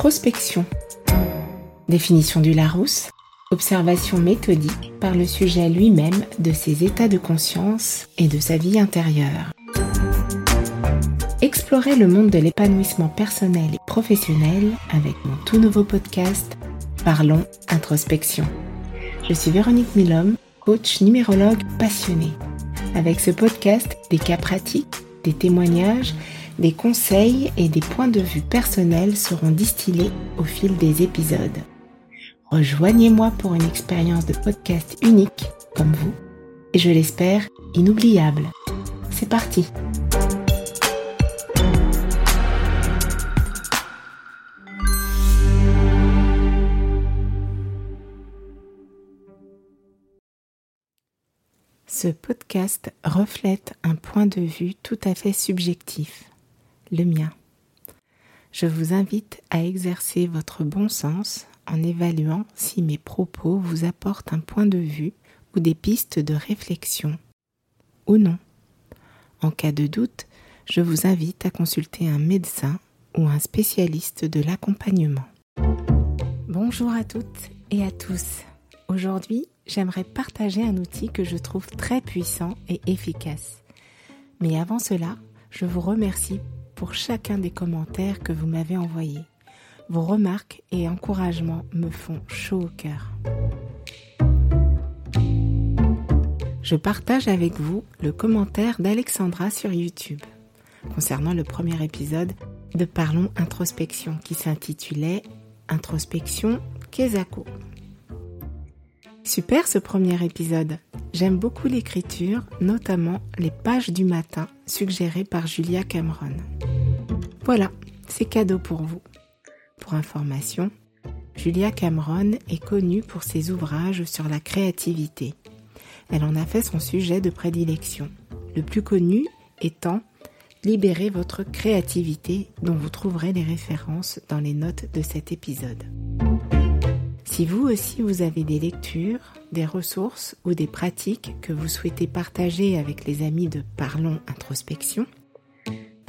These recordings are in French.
Introspection. Définition du Larousse. Observation méthodique par le sujet lui-même de ses états de conscience et de sa vie intérieure. Explorez le monde de l'épanouissement personnel et professionnel avec mon tout nouveau podcast Parlons Introspection. Je suis Véronique Milhomme, coach numérologue passionnée. Avec ce podcast, des cas pratiques, des témoignages, des conseils et des points de vue personnels seront distillés au fil des épisodes. Rejoignez-moi pour une expérience de podcast unique, comme vous, et je l'espère, inoubliable. C'est parti Ce podcast reflète un point de vue tout à fait subjectif le mien. Je vous invite à exercer votre bon sens en évaluant si mes propos vous apportent un point de vue ou des pistes de réflexion ou non. En cas de doute, je vous invite à consulter un médecin ou un spécialiste de l'accompagnement. Bonjour à toutes et à tous. Aujourd'hui, j'aimerais partager un outil que je trouve très puissant et efficace. Mais avant cela, je vous remercie pour chacun des commentaires que vous m'avez envoyés. Vos remarques et encouragements me font chaud au cœur. Je partage avec vous le commentaire d'Alexandra sur YouTube concernant le premier épisode de Parlons Introspection qui s'intitulait Introspection Kezako. Super ce premier épisode. J'aime beaucoup l'écriture, notamment les pages du matin suggérées par Julia Cameron. Voilà, c'est cadeau pour vous. Pour information, Julia Cameron est connue pour ses ouvrages sur la créativité. Elle en a fait son sujet de prédilection, le plus connu étant Libérez votre créativité dont vous trouverez les références dans les notes de cet épisode. Si vous aussi vous avez des lectures, des ressources ou des pratiques que vous souhaitez partager avec les amis de Parlons Introspection,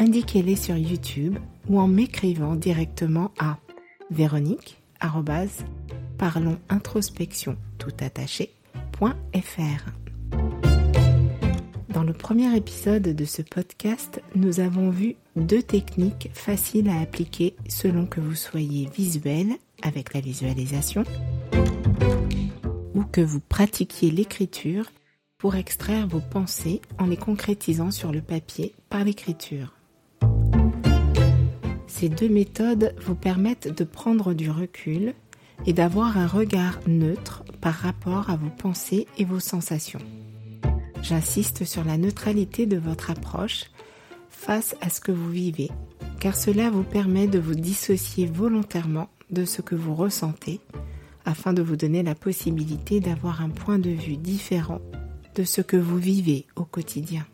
indiquez-les sur YouTube ou en m'écrivant directement à véronique parlons introspection Dans le premier épisode de ce podcast, nous avons vu deux techniques faciles à appliquer selon que vous soyez visuel avec la visualisation ou que vous pratiquiez l'écriture pour extraire vos pensées en les concrétisant sur le papier par l'écriture. Ces deux méthodes vous permettent de prendre du recul et d'avoir un regard neutre par rapport à vos pensées et vos sensations. J'insiste sur la neutralité de votre approche face à ce que vous vivez, car cela vous permet de vous dissocier volontairement de ce que vous ressentez afin de vous donner la possibilité d'avoir un point de vue différent de ce que vous vivez au quotidien.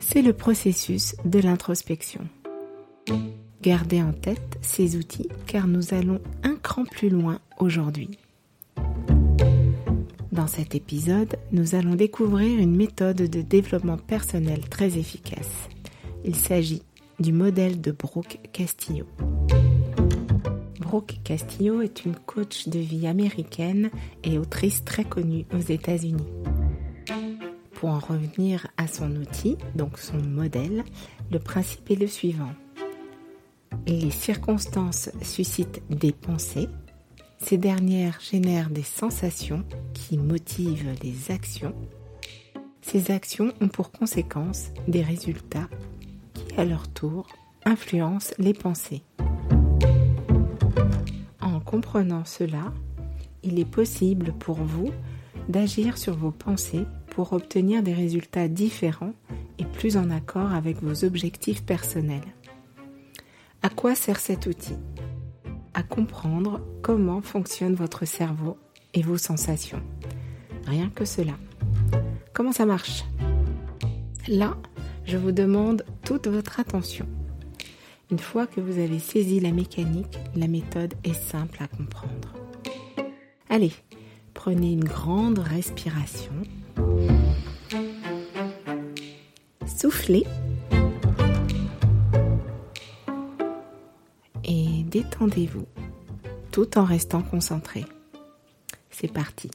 C'est le processus de l'introspection. Gardez en tête ces outils car nous allons un cran plus loin aujourd'hui. Dans cet épisode, nous allons découvrir une méthode de développement personnel très efficace. Il s'agit du modèle de Brooke Castillo. Brooke Castillo est une coach de vie américaine et autrice très connue aux États-Unis. Pour en revenir à son outil, donc son modèle, le principe est le suivant les circonstances suscitent des pensées. Ces dernières génèrent des sensations qui motivent les actions. Ces actions ont pour conséquence des résultats qui, à leur tour, influencent les pensées. En comprenant cela, il est possible pour vous d'agir sur vos pensées pour obtenir des résultats différents et plus en accord avec vos objectifs personnels. À quoi sert cet outil? À comprendre comment fonctionne votre cerveau et vos sensations. Rien que cela. Comment ça marche? Là, je vous demande toute votre attention. Une fois que vous avez saisi la mécanique, la méthode est simple à comprendre. Allez, prenez une grande respiration. Soufflez détendez-vous tout en restant concentré. C'est parti.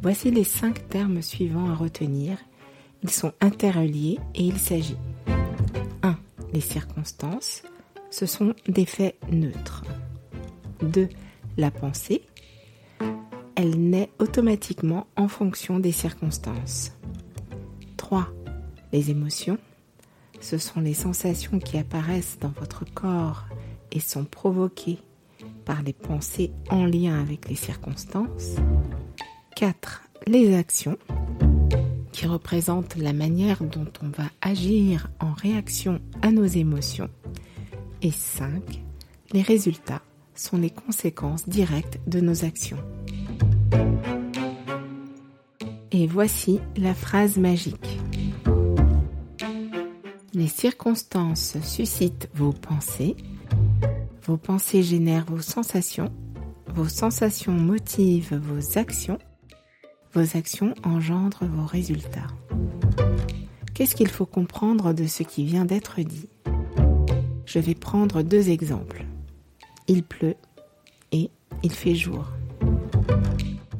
Voici les cinq termes suivants à retenir. Ils sont interreliés et il s'agit 1. Les circonstances. Ce sont des faits neutres. 2. La pensée. Elle naît automatiquement en fonction des circonstances. 3. Les émotions. Ce sont les sensations qui apparaissent dans votre corps et sont provoquées par les pensées en lien avec les circonstances. 4. Les actions qui représentent la manière dont on va agir en réaction à nos émotions. Et 5. Les résultats sont les conséquences directes de nos actions. Et voici la phrase magique. Les circonstances suscitent vos pensées, vos pensées génèrent vos sensations, vos sensations motivent vos actions, vos actions engendrent vos résultats. Qu'est-ce qu'il faut comprendre de ce qui vient d'être dit? Je vais prendre deux exemples. Il pleut et il fait jour.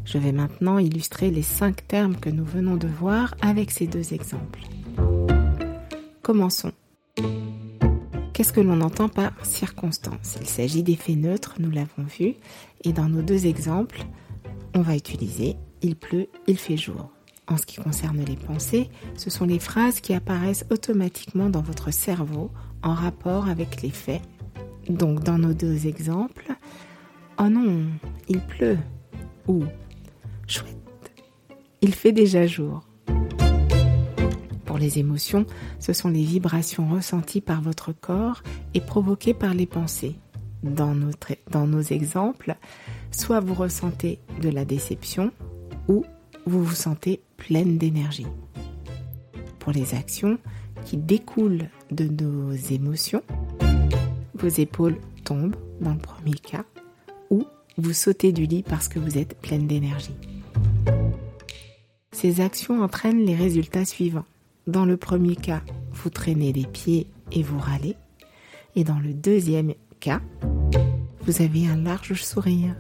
Je vais maintenant illustrer les cinq termes que nous venons de voir avec ces deux exemples. Commençons. Qu'est-ce que l'on entend par circonstance? Il s'agit d'effets neutres, nous l'avons vu, et dans nos deux exemples, on va utiliser il pleut, il fait jour. En ce qui concerne les pensées, ce sont les phrases qui apparaissent automatiquement dans votre cerveau en rapport avec les faits. Donc dans nos deux exemples, oh non, il pleut ou chouette, il fait déjà jour les émotions, ce sont les vibrations ressenties par votre corps et provoquées par les pensées. Dans, notre, dans nos exemples, soit vous ressentez de la déception ou vous vous sentez pleine d'énergie. Pour les actions qui découlent de nos émotions, vos épaules tombent dans le premier cas ou vous sautez du lit parce que vous êtes pleine d'énergie. Ces actions entraînent les résultats suivants. Dans le premier cas, vous traînez les pieds et vous râlez. Et dans le deuxième cas, vous avez un large sourire.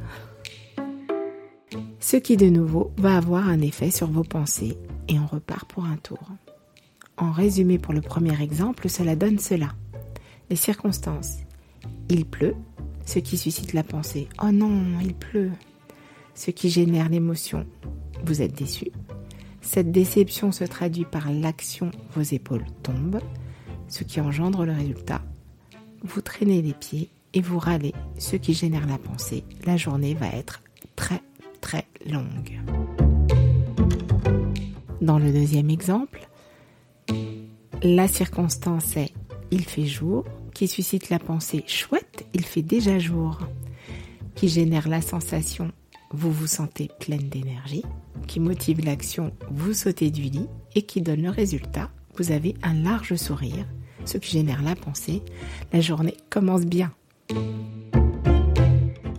Ce qui de nouveau va avoir un effet sur vos pensées et on repart pour un tour. En résumé pour le premier exemple, cela donne cela. Les circonstances. Il pleut, ce qui suscite la pensée. Oh non, il pleut. Ce qui génère l'émotion. Vous êtes déçu. Cette déception se traduit par l'action vos épaules tombent, ce qui engendre le résultat. Vous traînez les pieds et vous râlez, ce qui génère la pensée. La journée va être très très longue. Dans le deuxième exemple, la circonstance est il fait jour, qui suscite la pensée chouette, il fait déjà jour, qui génère la sensation vous vous sentez pleine d'énergie, qui motive l'action, vous sautez du lit et qui donne le résultat, vous avez un large sourire, ce qui génère la pensée, la journée commence bien.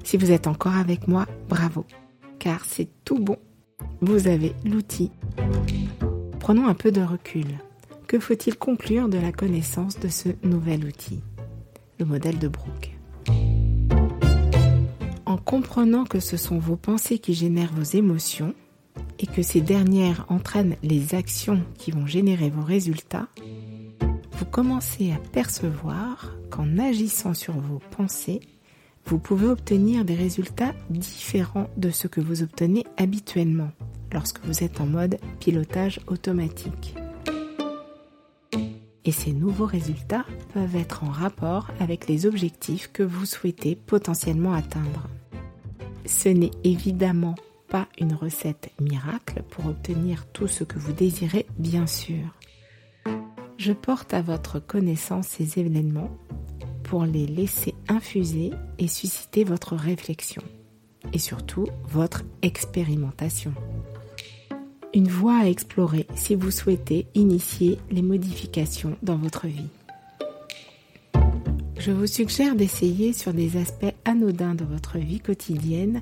Si vous êtes encore avec moi, bravo, car c'est tout bon, vous avez l'outil. Prenons un peu de recul. Que faut-il conclure de la connaissance de ce nouvel outil? Le modèle de Brooke. En comprenant que ce sont vos pensées qui génèrent vos émotions et que ces dernières entraînent les actions qui vont générer vos résultats, vous commencez à percevoir qu'en agissant sur vos pensées, vous pouvez obtenir des résultats différents de ce que vous obtenez habituellement lorsque vous êtes en mode pilotage automatique. Et ces nouveaux résultats peuvent être en rapport avec les objectifs que vous souhaitez potentiellement atteindre. Ce n'est évidemment pas une recette miracle pour obtenir tout ce que vous désirez, bien sûr. Je porte à votre connaissance ces événements pour les laisser infuser et susciter votre réflexion et surtout votre expérimentation. Une voie à explorer si vous souhaitez initier les modifications dans votre vie. Je vous suggère d'essayer sur des aspects anodins de votre vie quotidienne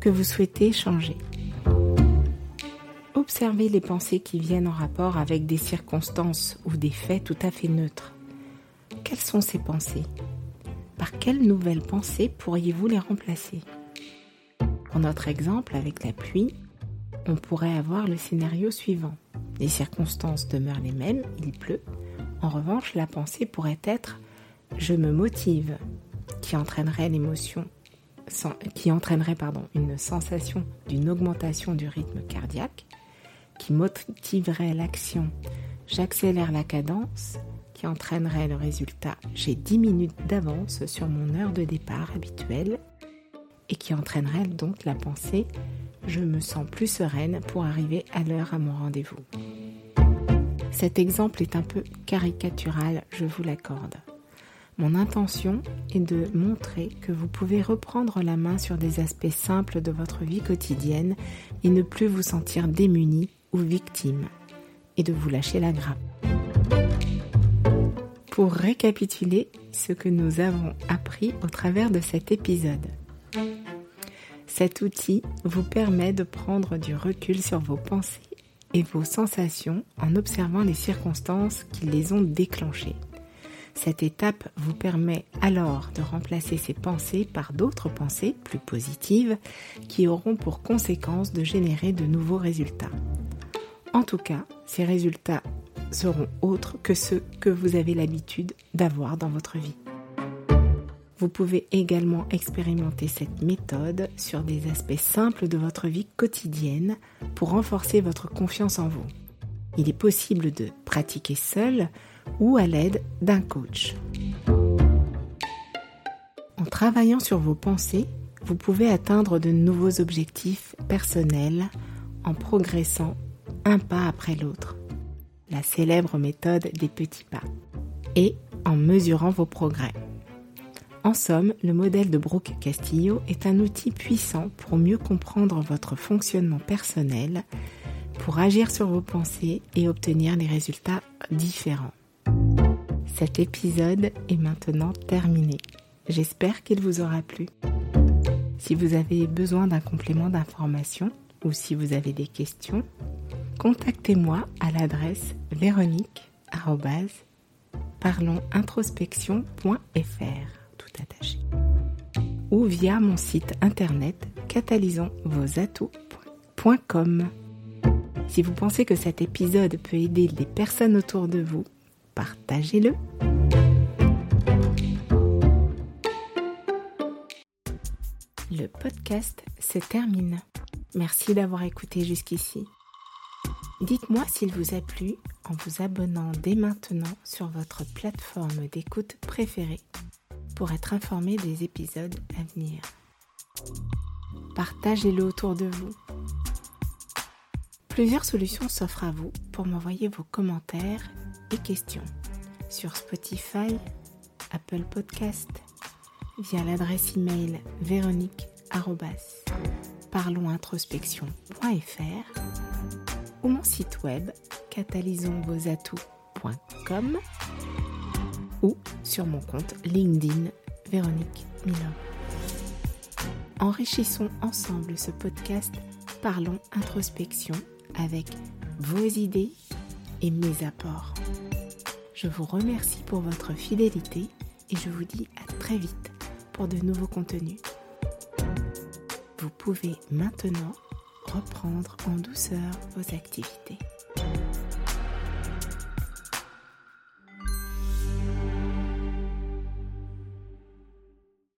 que vous souhaitez changer. Observez les pensées qui viennent en rapport avec des circonstances ou des faits tout à fait neutres. Quelles sont ces pensées? Par quelles nouvelles pensées pourriez-vous les remplacer? Pour notre exemple avec la pluie, on pourrait avoir le scénario suivant. Les circonstances demeurent les mêmes, il pleut. En revanche, la pensée pourrait être je me motive, qui entraînerait l'émotion, qui entraînerait une sensation d'une augmentation du rythme cardiaque, qui motiverait l'action j'accélère la cadence, qui entraînerait le résultat j'ai 10 minutes d'avance sur mon heure de départ habituelle, et qui entraînerait donc la pensée je me sens plus sereine pour arriver à l'heure à mon rendez-vous. Cet exemple est un peu caricatural, je vous l'accorde. Mon intention est de montrer que vous pouvez reprendre la main sur des aspects simples de votre vie quotidienne et ne plus vous sentir démuni ou victime, et de vous lâcher la grappe. Pour récapituler ce que nous avons appris au travers de cet épisode. Cet outil vous permet de prendre du recul sur vos pensées et vos sensations en observant les circonstances qui les ont déclenchées. Cette étape vous permet alors de remplacer ces pensées par d'autres pensées plus positives qui auront pour conséquence de générer de nouveaux résultats. En tout cas, ces résultats seront autres que ceux que vous avez l'habitude d'avoir dans votre vie. Vous pouvez également expérimenter cette méthode sur des aspects simples de votre vie quotidienne pour renforcer votre confiance en vous. Il est possible de pratiquer seul ou à l'aide d'un coach. En travaillant sur vos pensées, vous pouvez atteindre de nouveaux objectifs personnels en progressant un pas après l'autre, la célèbre méthode des petits pas, et en mesurant vos progrès. En somme, le modèle de Brooke Castillo est un outil puissant pour mieux comprendre votre fonctionnement personnel, pour agir sur vos pensées et obtenir des résultats différents. Cet épisode est maintenant terminé. J'espère qu'il vous aura plu. Si vous avez besoin d'un complément d'information ou si vous avez des questions, contactez-moi à l'adresse véronique@parlonsintrospection.fr attaché. Ou via mon site internet catalysonsvosatouts.com. Si vous pensez que cet épisode peut aider les personnes autour de vous, partagez-le. Le podcast se termine. Merci d'avoir écouté jusqu'ici. Dites-moi s'il vous a plu en vous abonnant dès maintenant sur votre plateforme d'écoute préférée pour être informé des épisodes à venir. Partagez-le autour de vous. Plusieurs solutions s'offrent à vous pour m'envoyer vos commentaires et questions sur Spotify, Apple Podcast, via l'adresse email véronique@parlonsintrospection.fr ou mon site web catalysonsvosatouts.com ou sur mon compte LinkedIn Véronique Milon. Enrichissons ensemble ce podcast Parlons introspection avec vos idées et mes apports. Je vous remercie pour votre fidélité et je vous dis à très vite pour de nouveaux contenus. Vous pouvez maintenant reprendre en douceur vos activités.